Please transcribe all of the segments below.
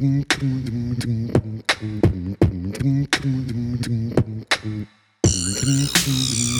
Thank you.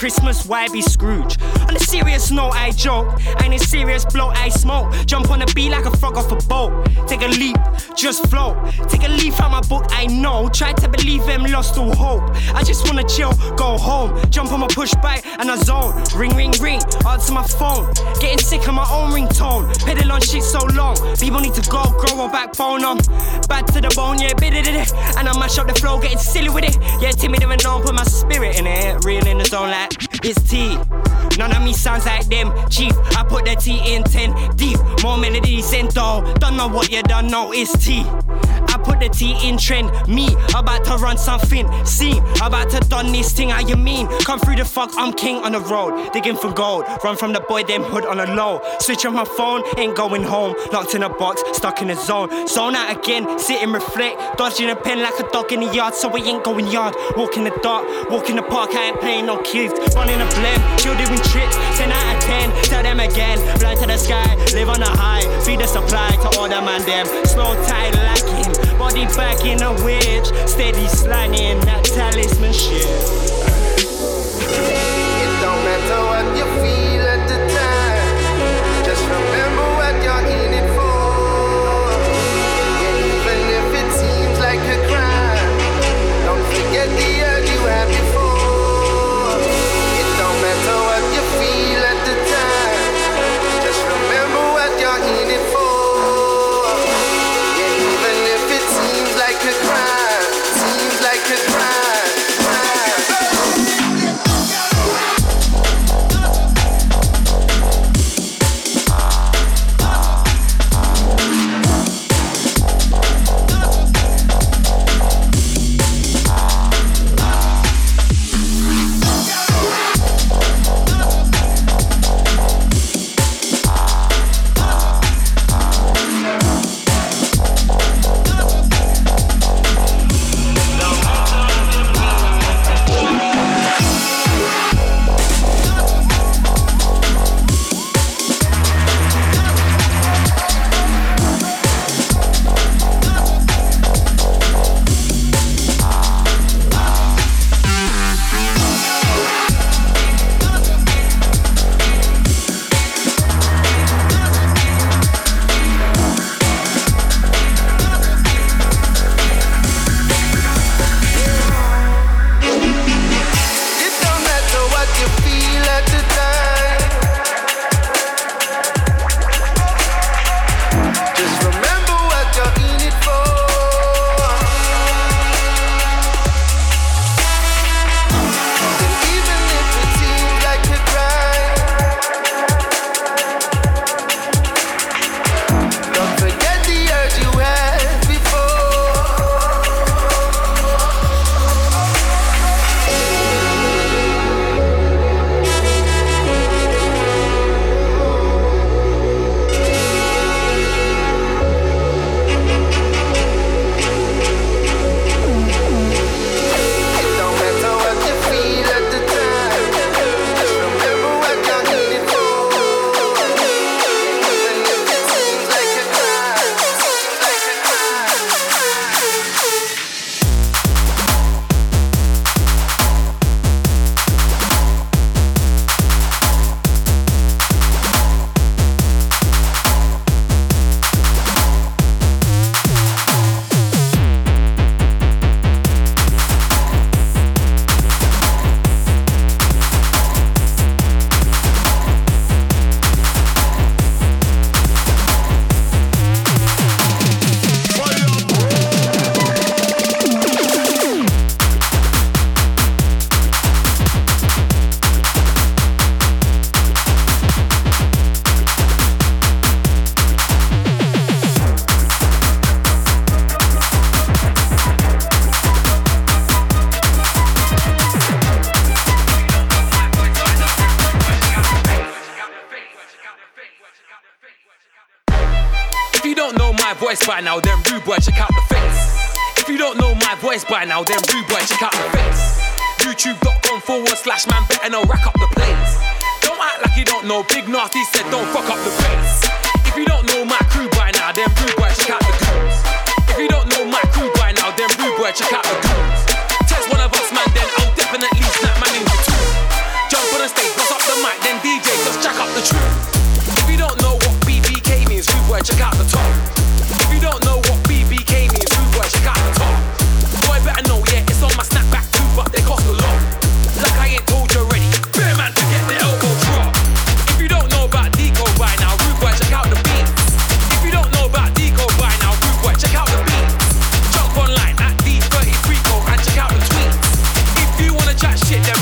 Christmas, why be Scrooge? Jump on a beat like a frog off a boat. Take a leap, just float. Take a leaf out my book, I know. Try to believe them, lost all hope. I just wanna chill, go home. Jump on my push bike and I zone. Ring, ring, ring, answer my phone. Getting sick of my own ringtone. Pedal on shit so long. People need to go, grow a backbone. I'm bad to the bone, yeah, bit it. Eh. And I mash up the flow, getting silly with it. Yeah, timid and known, put my spirit in it. Real in the zone like it's T. None of me sounds like them. Chief, I put the T in 10 deep. More melodies though. Don't know what you don't know, it's T. Put the T in trend. Me, about to run something. See, about to done this thing. How you mean? Come through the fuck, I'm king on the road. Digging for gold. Run from the boy, them hood on the low. Switch on my phone, ain't going home. Locked in a box, stuck in a zone. Zone out again, sit and reflect. Dodging a pen like a dog in the yard, so we ain't going yard. Walk in the dark, walk in the park, I ain't playing no kids. Running a blend, chill doing trips. 10 out 10, tell them again. Fly to the sky, live on a high. Feed the supply to all the man them. Slow tide lacking. Body back in a witch, steady sliding that talisman shit.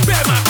Bear man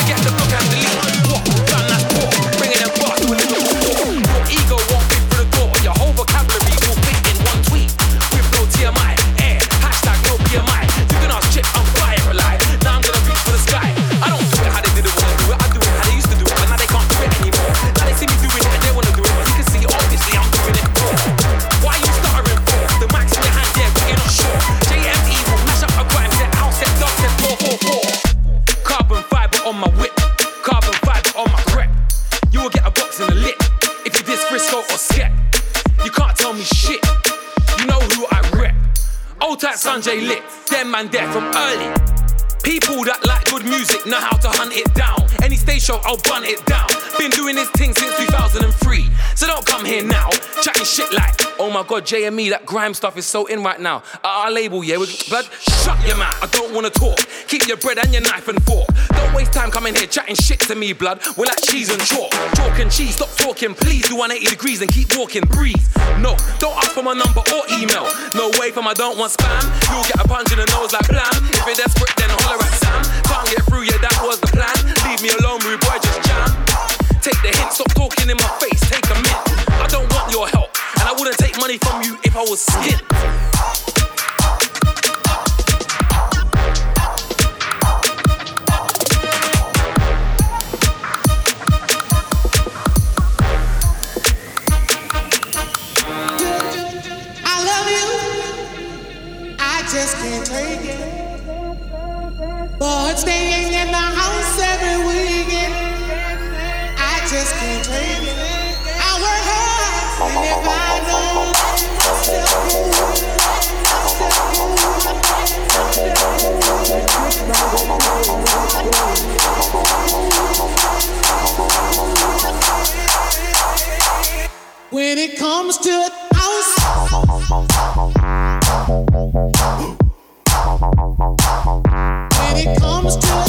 I'll bun it down. Been doing this thing since 2003. So don't come here now, chatting shit like, oh my god, JME, that grime stuff is so in right now. At our label, yeah, with blood. Shut your mouth, I don't wanna talk. Keep your bread and your knife and fork. Don't waste time coming here chatting shit to me, blood. We're like cheese and chalk. Chalk and cheese, stop talking, please. Do 180 degrees and keep walking, breathe. No, don't ask for my number or email. No way from I don't want spam. You'll get a punch in the nose like blam. If you're desperate, then holler at Sam. Can't get through, yeah, that was the plan. Leave me alone, rude boy, stop talking in my face, take a minute. I don't want your help, and I wouldn't take money from you if I was skint. I love you. I just can't take it. But staying in the house when it comes to house. When it comes to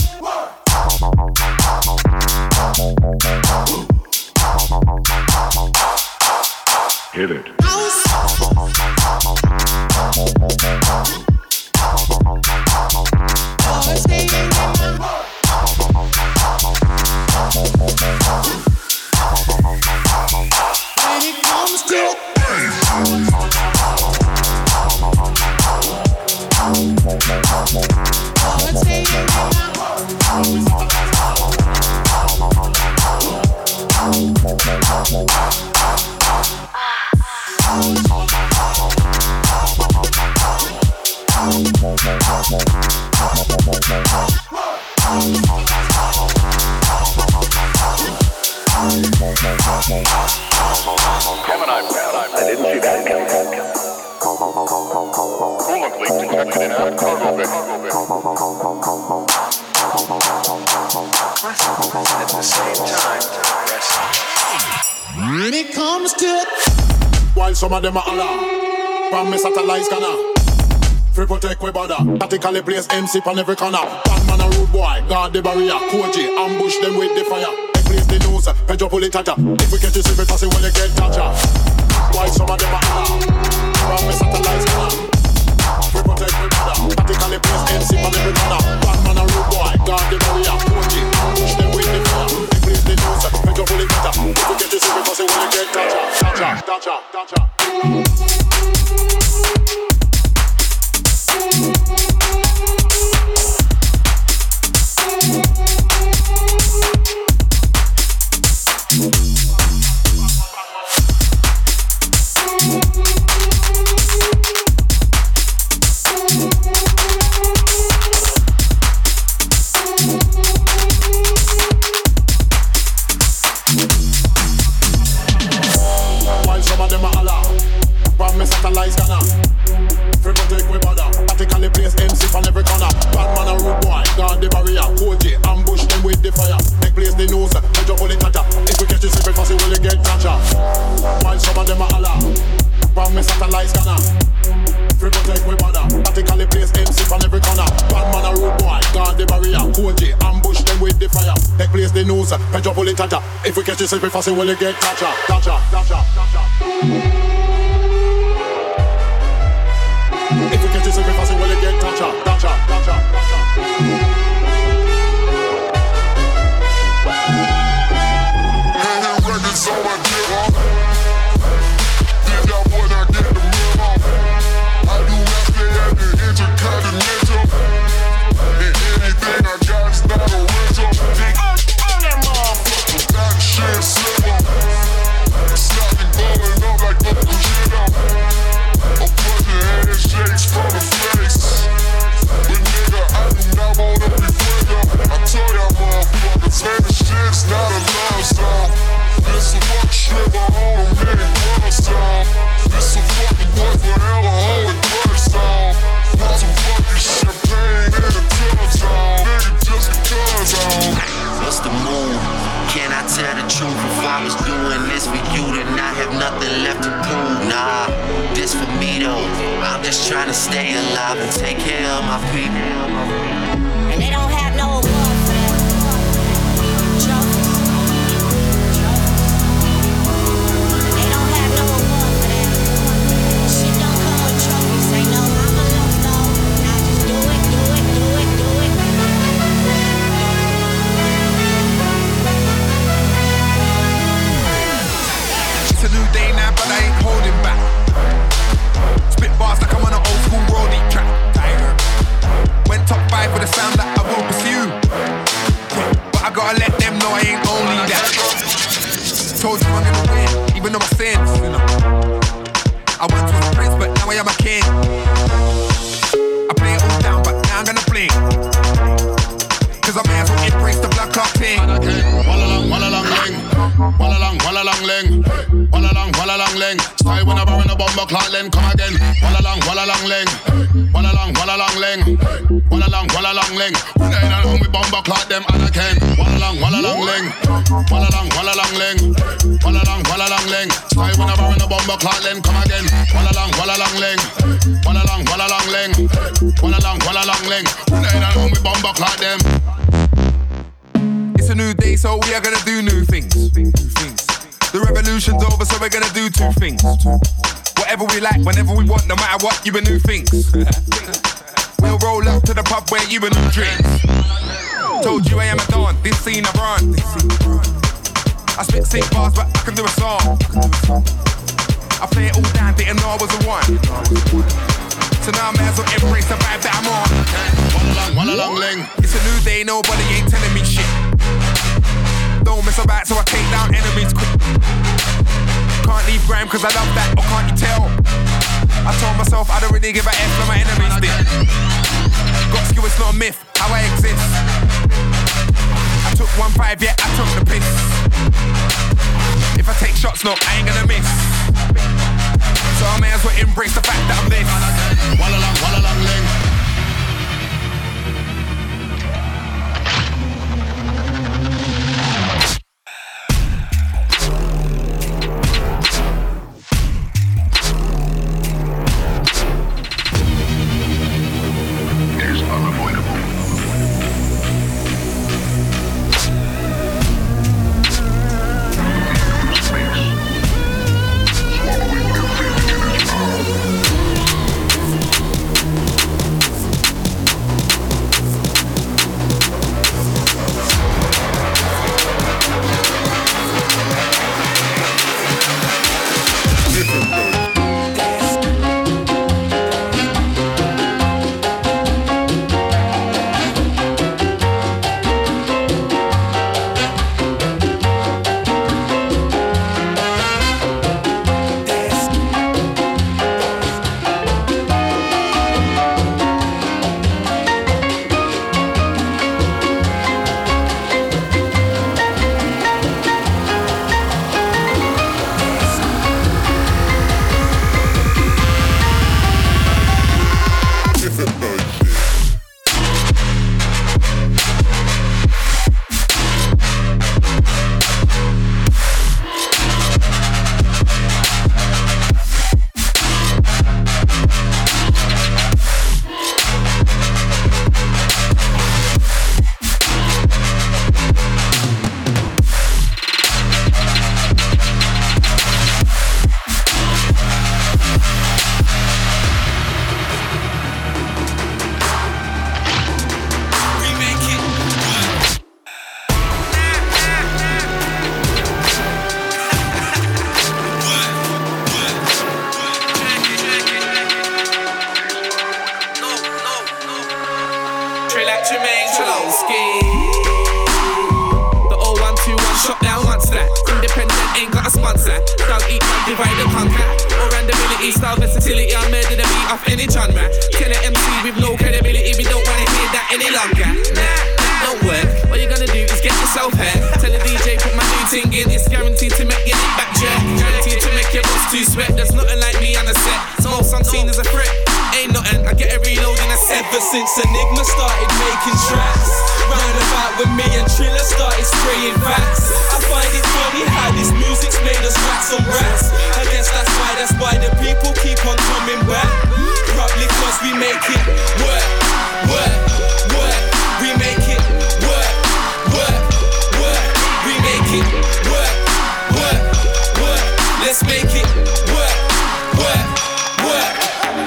when it comes to While some of them are Allah From me satellite scanner. Free protect we bother. Tactically place MC on every corner. Bad man a rude boy. Guard the barrier. Koji ambush them with the fire. They place the news. Pedro pull it tata If we get to secret passy when they get toucha catch you get catcha, catcha, long, walla long, ling. When I ain't at home with bomber clock, them. It's a new day, so we are gonna do new things. The revolution's over, so we're gonna do two things. Whatever we like, whenever we want, no matter what, you a new things. we'll roll up to the pub where you a new drinks. Told you I am a don, this scene I run. I spit sick bars, but I can do a song. I play it all down, didn't know I was the one. So now I may as well embrace the vibe that I'm on. Walla long, walla long, ling. It's a new day, nobody ain't telling me shit. Don't mess about, so I take down enemies quick. Can't leave grime cause I love that, or can't you tell? I told myself I don't really give a F for my enemies did. Got skill, it's not a myth, how I exist. I took one five, yeah, I took the piss. If I take shots, no, I ain't gonna miss. So I may as well embrace the fact that I'm this. Walla long, walla long, it work, work, work. We make it work, work, work. We make it work, work, work. Let's make it work, work, work.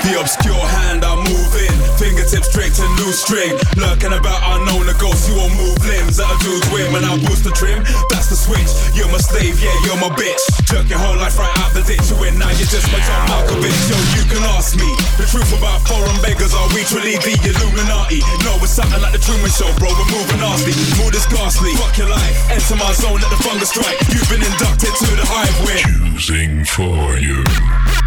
The obscure hand I'm moving, fingertips straight to loose string. Lurking about unknown ghosts, you won't move limbs at a dude's whim, when I boost the trim. That's the switch. You're my slave, yeah, you're my bitch. Took your whole life right out the ditch, you and now you're just my John Malkovich. Yo, you can ask me the truth about foreign beggars. Are we truly the Illuminati? No, it's something like the Truman Show, bro. We're moving nasty, mood is ghastly. Fuck your life, enter my zone, let the fungus strike. You've been inducted to the hive. We're choosing for you.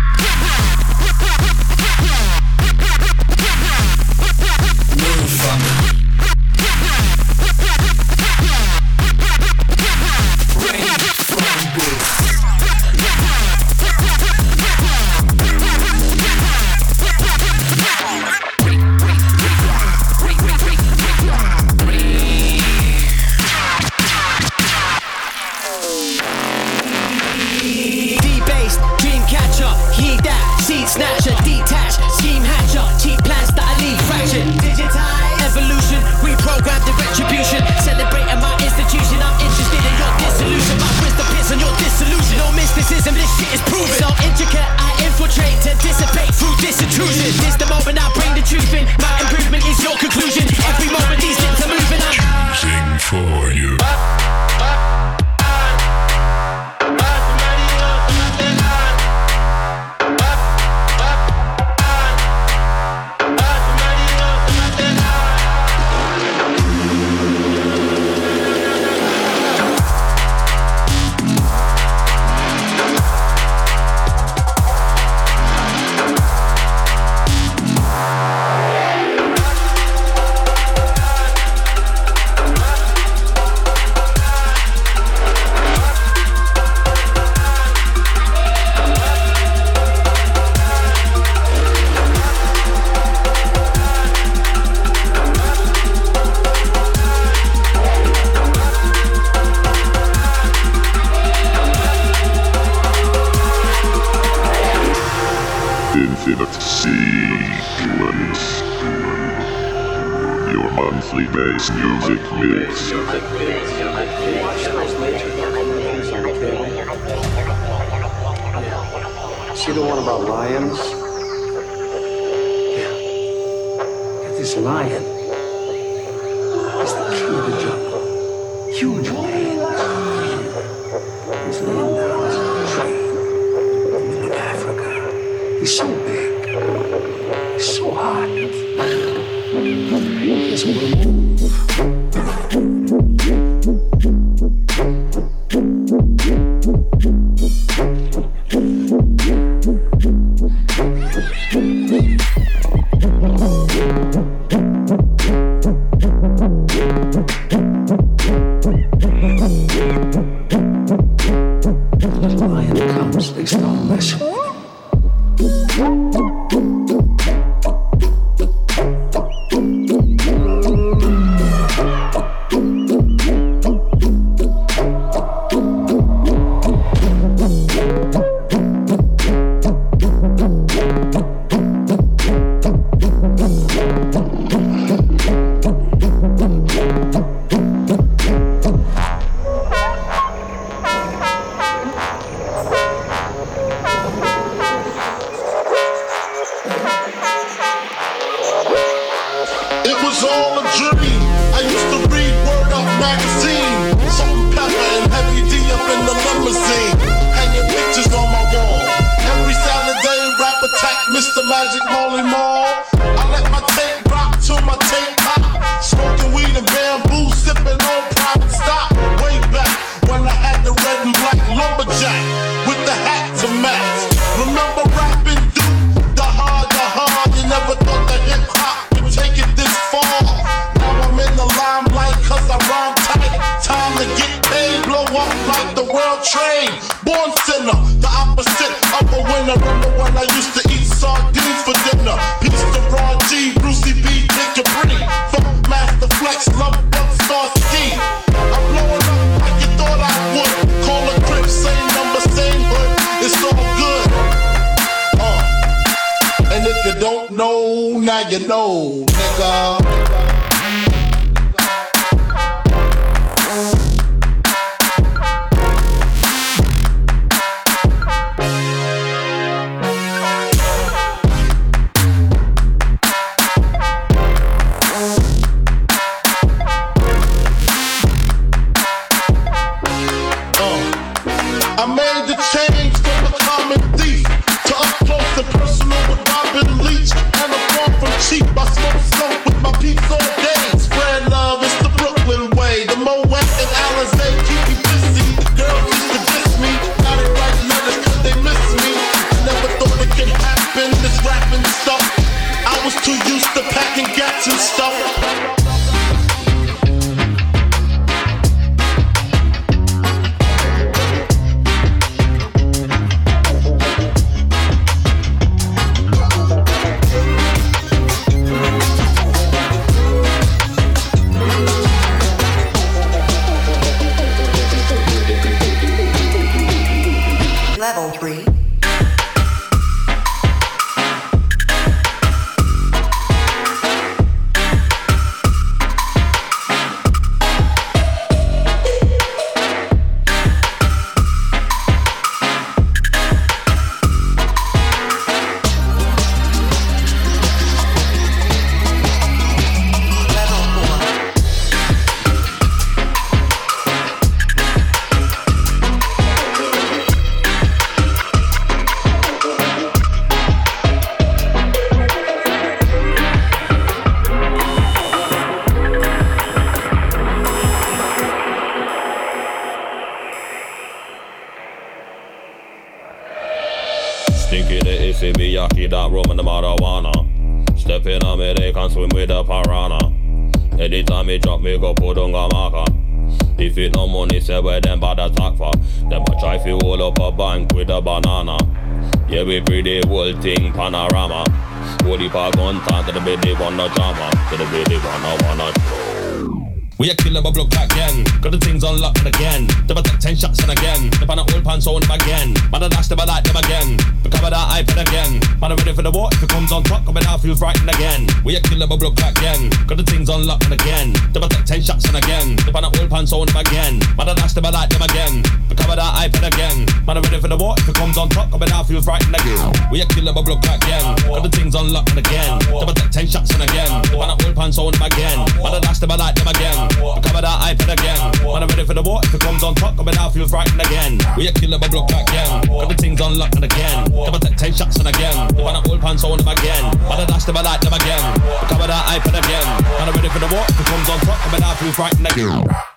they go put on. If it no money, say where them bad attack for. Them a try fi hold up a bank with a banana. Yeah, we pretty whole thing panorama. Holy park on time to the baby wanna drama, to the baby wanna wanna show. We a killer bubble block again. Got the things unlocked again. Never take ten shots and again. The pan old pants on again. Man a dash, never like them again. Cover that iPad again. Man ready for the war. If it comes on top, I bet feels frightened again. We a killer bubble block again. Got the things unlocked again. Never take ten shots and again. The pan old pants on again. Man a dash, never like them again. Cover that iPad again. Man ready for the war. If it comes on top, I bet feels frightened again. We a killer bubble block again. Got the things unlocked again. Never take ten shots and again. The pan old pants on again. Man a dash, never like them again. I cover that iPad again. When I'm ready for the war, if it comes on top, but now feels right again. We a killer, but block again. Everything's unlocked again. Cover that tape shots and again. When I all pants on them again. But I dash them, I light them again. I cover that iPad again. When I'm ready for the war, if it comes on top, but now feels right again.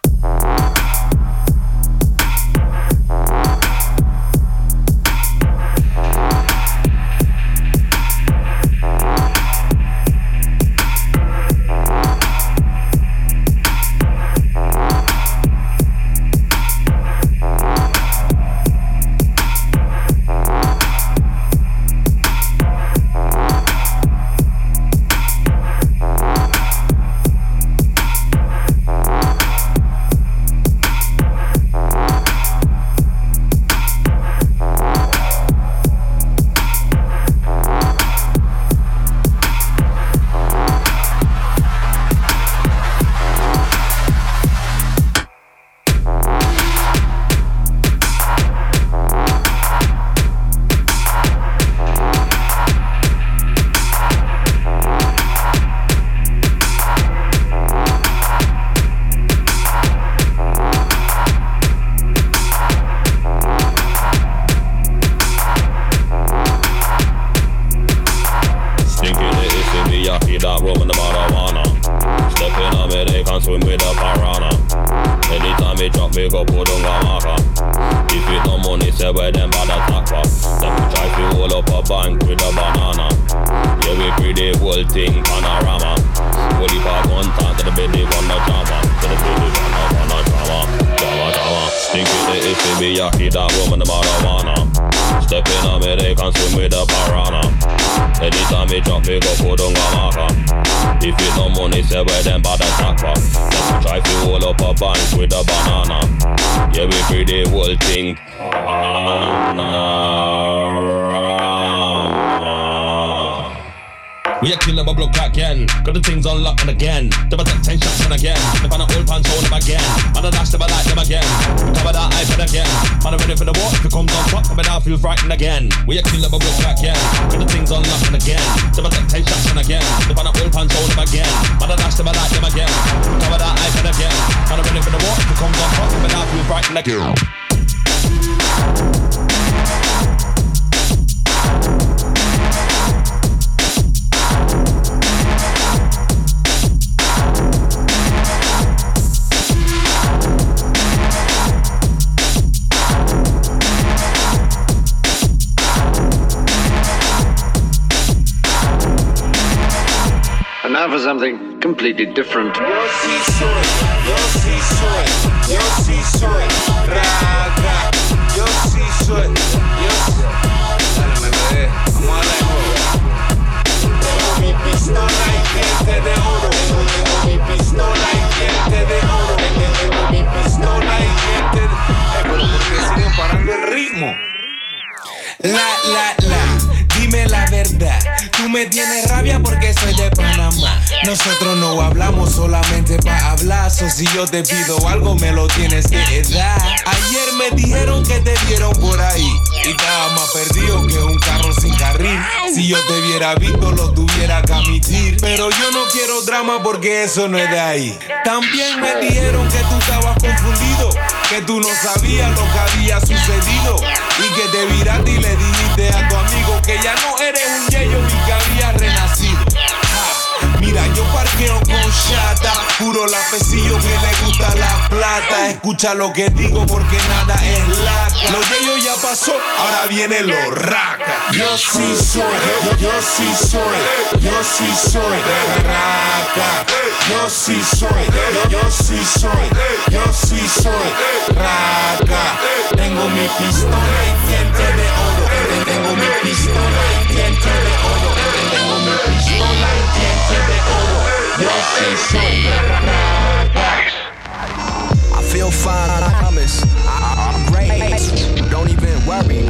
Frightened again. We are killing my block again. Got the things unlocked again. Double take ten shots again. If I'm old pants on them again. Man, I dash them, I like them again. Cover that iPad again. Man, I'm ready for the war. If it comes on top, coming out, feel frightened again. Now for something completely different. La, la, la, dime la verdad. Tú me tienes rabia porque soy de Panamá. Nosotros no hablamos solamente para hablar. So si yo te pido algo, me lo tienes que dar. Ayer me dijeron que te vieron por ahí. Y estaba más perdido que un carro sin carril. Si yo te hubiera visto, lo tuviera que admitir. Pero yo no quiero drama porque eso no es de ahí. También me dijeron que tú estabas confundido. Que tú no sabías lo que había sucedido. Y que te viraste y le dijiste a tu amigo que ya no eres un yeyo y que había renacido. Yo parqueo con chata, puro lapecillo que le gusta la plata. Escucha lo que digo porque nada es laca. Lo de ellos ya pasó, ahora viene lo raca. Yo sí soy, yo, yo sí soy, yo sí soy raca. Yo sí soy, yo, yo sí soy, yo sí soy raca. Tengo mi pistola y diente de oro. Tengo mi pistola y diente de oro. I feel fine, I promise. I'm great. Worry.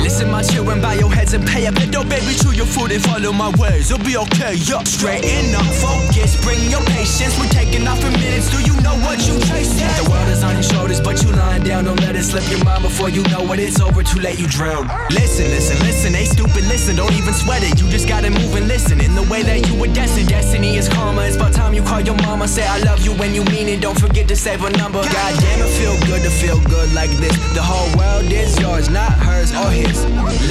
Listen, my children, bow your heads and pay a bit. Don't baby, chew your food and follow my ways. You'll be okay. Yup, straighten up, focus, bring your patience. We're taking off in minutes. Do you know what you chasing? The world is on your shoulders, but you lying down. Don't let it slip your mind before you know it. It's over. Too late, you drown. Listen, listen, listen. Ain't stupid. Listen, don't even sweat it. You just gotta move and listen. In the way that you were destined. Destiny is karma. It's about time you call your mama. Say I love you when you mean it. Don't forget to save a number. God damn, it feel good to feel good like this. The whole world is yours, not hers or his.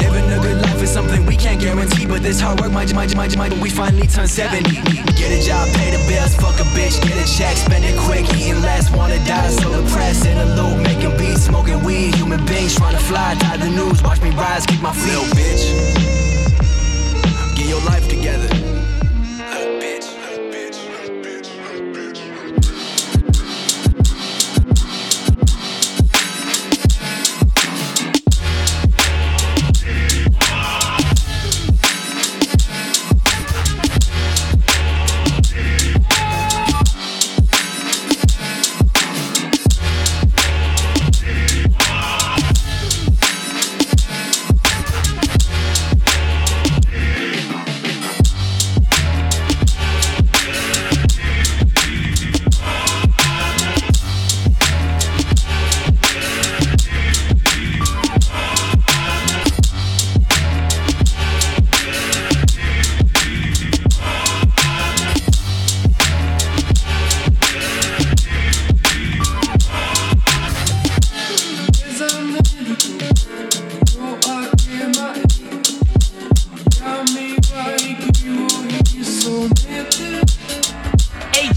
Living a good life is something we can't guarantee, but this hard work might, might, might, might. We finally turn 70. Get a job, pay the bills, fuck a bitch, get a check, spend it quick, eating less, wanna die, so depressed. In a loop, making beats, smoking weed, human beings trying to fly, tie the news, watch me rise, keep my feet. Little bitch, get your life together.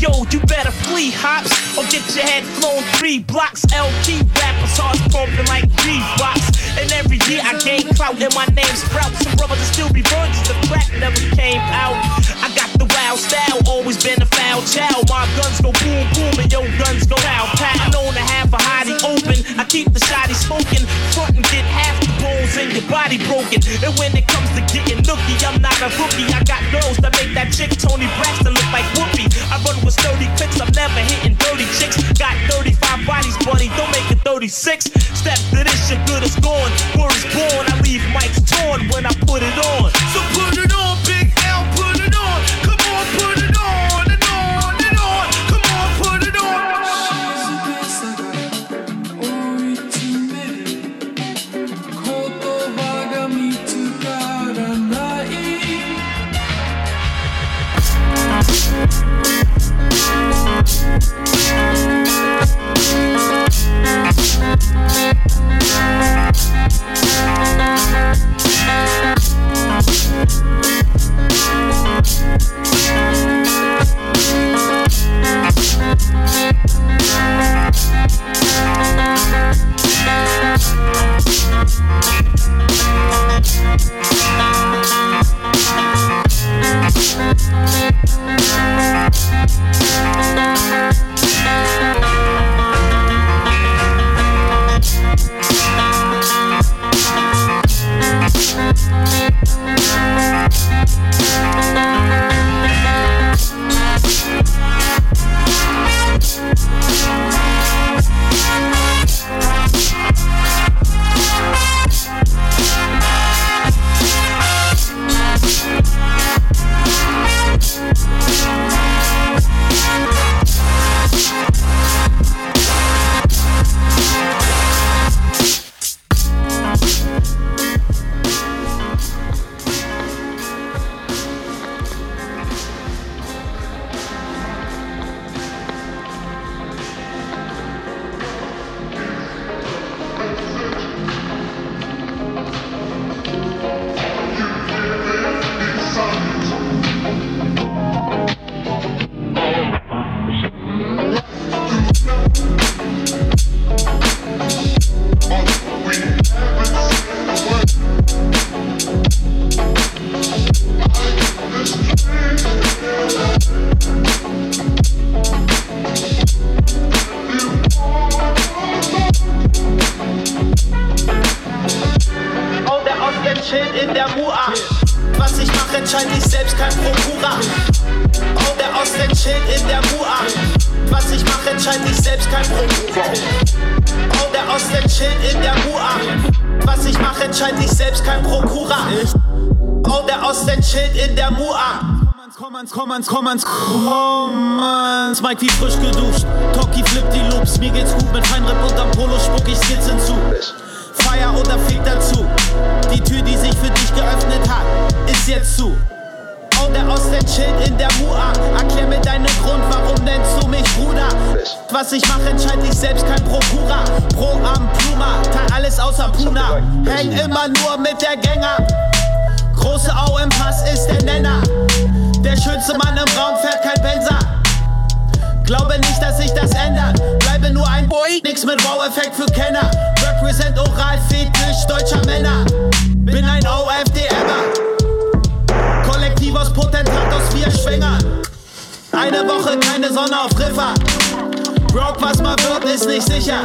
Yo, you better flee hops or get your head flown three blocks. LP rappers hearts pumping like Reeboks. And every year I gain clout and my name sprouts. Some brothers still be virgins, the crack never came out. I got the foul style, always been a foul child. My guns go boom boom and your guns go pow pow. know to have a hottie open, I keep the shotty smoking. Front and get half the bones in your body broken. And when it comes to getting nookie, I'm not a rookie. I got girls that make that chick Toni Braxton look like Whoopi. I run with sturdy clicks, I'm never hitting dirty chicks. Got 35 bodies, buddy, don't make it 36. Step to this, shit good as gone. Word is born, I leave mics torn when I put it on. So put it on. Außer Puna. Häng immer nur mit der Gänger. Große Au im Pass ist der Nenner. Der schönste Mann im Raum fährt kein Benzer. Glaube nicht, dass sich das ändert. Bleibe nur ein Boy, nix mit Wow-Effekt für Kenner. Represent oral Fetisch deutscher Männer. Bin ein OFDMer. Kollektiv aus Potentat aus vier Schwängern. Eine Woche keine Sonne auf Triffer. Broke, was mal wird, ist nicht sicher.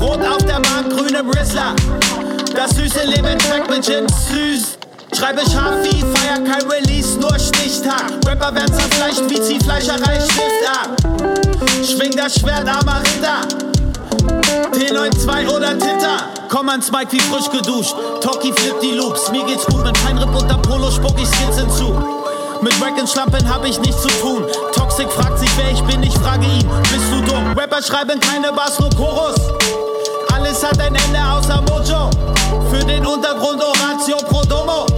Rot auf der Bank, grün im Rizzler. Das süße Leben schmeckt mit Gin süß. Schreibe scharf wie, feier kein Release, nur Stichtag. Rapper werden zerfleischt wie Ziehfleischerei, Stift ab. Schwing das Schwert, armer Ritter. T92 oder Titter. Komm ans Mike wie frisch geduscht. Toki flippt die Loops. Mir geht's gut mit Feinripp unter Polo, spuck ich Skizzen zu. Mit Rack und Schlampen hab ich nichts zu tun. Toxic fragt sich, wer ich bin, ich frage ihn, bist du dumm? Rapper schreiben keine Bars, nur Chorus. sataine, elle est house à mojo. Feu des noms d'un oration, pro domo.